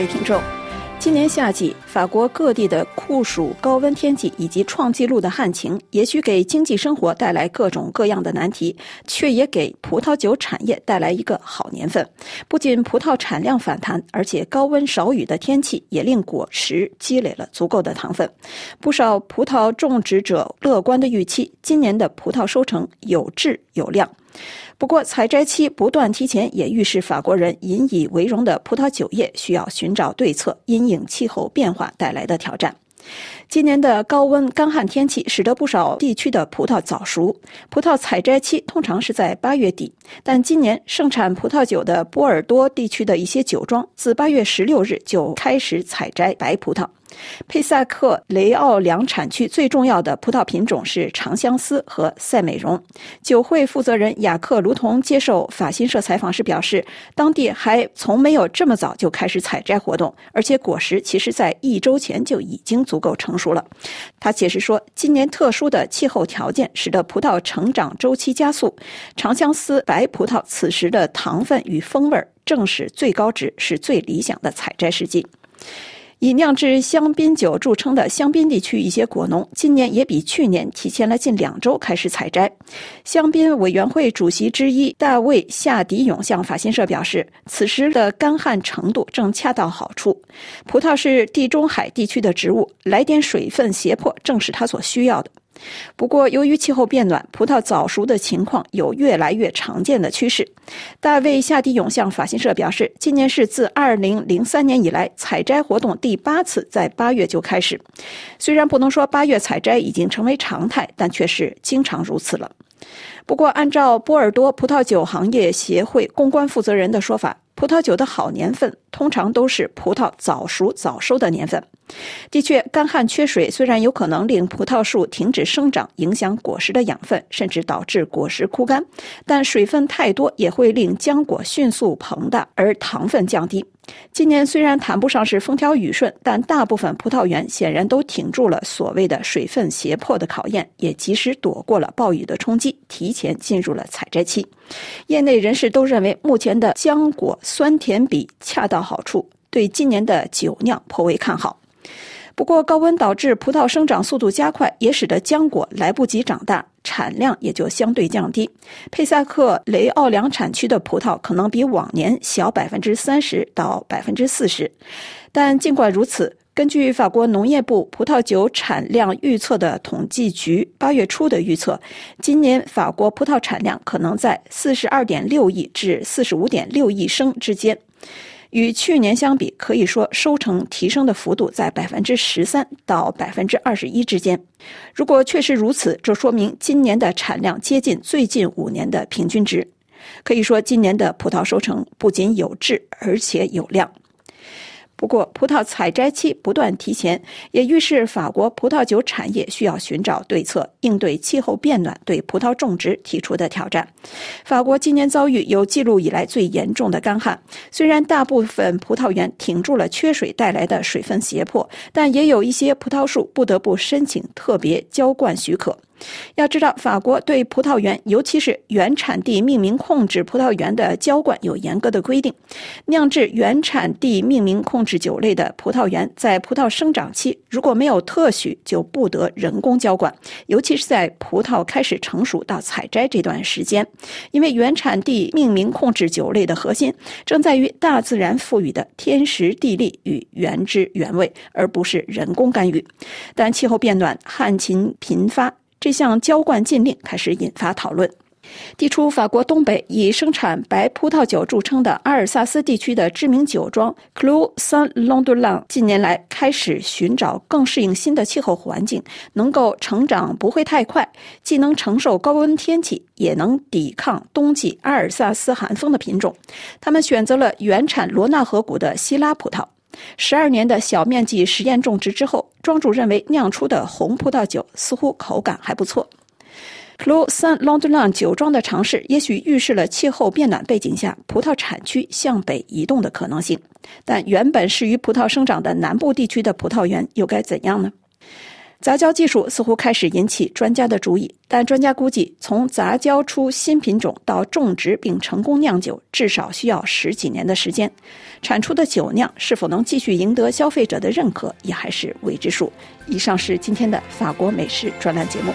位听众。今年夏季，法国各地的酷暑、高温天气以及创纪录的旱情，也许给经济生活带来各种各样的难题，却也给葡萄酒产业带来一个好年份。不仅葡萄产量反弹，而且高温少雨的天气也令果实积累了足够的糖分。不少葡萄种植者乐观的预期，今年的葡萄收成有质有量。不过，采摘期不断提前，也预示法国人引以为荣的葡萄酒业需要寻找对策，因应气候变化带来的挑战。今年的高温干旱天气使得不少地区的葡萄早熟，葡萄采摘期通常是在八月底，但今年盛产葡萄酒的波尔多地区的一些酒庄自八月十六日就开始采摘白葡萄。佩萨克雷奥两产区最重要的葡萄品种是长相思和赛美容。酒会负责人雅克卢同接受法新社采访时表示，当地还从没有这么早就开始采摘活动，而且果实其实在一周前就已经足够成熟了。他解释说，今年特殊的气候条件使得葡萄成长周期加速，长相思白葡萄此时的糖分与风味正是最高值，是最理想的采摘时机。以酿制香槟酒著称的香槟地区一些果农，今年也比去年提前了近两周开始采摘。香槟委员会主席之一大卫夏迪勇向法新社表示，此时的干旱程度正恰到好处。葡萄是地中海地区的植物，来点水分胁迫正是它所需要的。不过，由于气候变暖，葡萄早熟的情况有越来越常见的趋势。大卫夏迪永向法新社表示，今年是自2003年以来采摘活动第八次在八月就开始。虽然不能说八月采摘已经成为常态，但却是经常如此了。不过，按照波尔多葡萄酒行业协会公关负责人的说法，葡萄酒的好年份通常都是葡萄早熟早收的年份。的确，干旱缺水虽然有可能令葡萄树停止生长，影响果实的养分，甚至导致果实枯干，但水分太多也会令浆果迅速膨大，而糖分降低。今年虽然谈不上是风调雨顺，但大部分葡萄园显然都挺住了所谓的水分胁迫的考验，也及时躲过了暴雨的冲击，提前进入了采摘期。业内人士都认为，目前的浆果酸甜比恰到好处，对今年的酒酿颇为看好。不过，高温导致葡萄生长速度加快，也使得浆果来不及长大，产量也就相对降低。佩萨克雷奥两产区的葡萄可能比往年小百分之三十到百分之四十，但尽管如此，根据法国农业部葡萄酒产量预测的统计局八月初的预测，今年法国葡萄产量可能在四十二点六亿至四十五点六亿升之间。与去年相比，可以说收成提升的幅度在百分之十三到百分之二十一之间。如果确实如此，这说明今年的产量接近最近五年的平均值。可以说，今年的葡萄收成不仅有质，而且有量。不过，葡萄采摘期不断提前，也预示法国葡萄酒产业需要寻找对策，应对气候变暖对葡萄种植提出的挑战。法国今年遭遇有记录以来最严重的干旱，虽然大部分葡萄园挺住了缺水带来的水分胁迫，但也有一些葡萄树不得不申请特别浇灌许可。要知道，法国对葡萄园，尤其是原产地命名控制葡萄园的浇灌有严格的规定。酿制原产地命名控制酒类的葡萄园，在葡萄生长期如果没有特许，就不得人工浇灌，尤其是在葡萄开始成熟到采摘这段时间。因为原产地命名控制酒类的核心，正在于大自然赋予的天时地利与原汁原味，而不是人工干预。但气候变暖，旱情频发。这项浇灌禁令开始引发讨论。地处法国东北、以生产白葡萄酒著称的阿尔萨斯地区的知名酒庄 Clos Saint Landelin 近年来开始寻找更适应新的气候环境、能够成长不会太快、既能承受高温天气，也能抵抗冬季阿尔萨斯寒风的品种。他们选择了原产罗纳河谷的希拉葡萄。十二年的小面积实验种植之后，庄主认为酿出的红葡萄酒似乎口感还不错。Cloussan Landelin 酒庄的尝试，也许预示了气候变暖背景下葡萄产区向北移动的可能性。但原本适于葡萄生长的南部地区的葡萄园又该怎样呢？杂交技术似乎开始引起专家的注意，但专家估计，从杂交出新品种到种植并成功酿酒，至少需要十几年的时间。产出的酒酿是否能继续赢得消费者的认可，也还是未知数。以上是今天的法国美食专栏节目。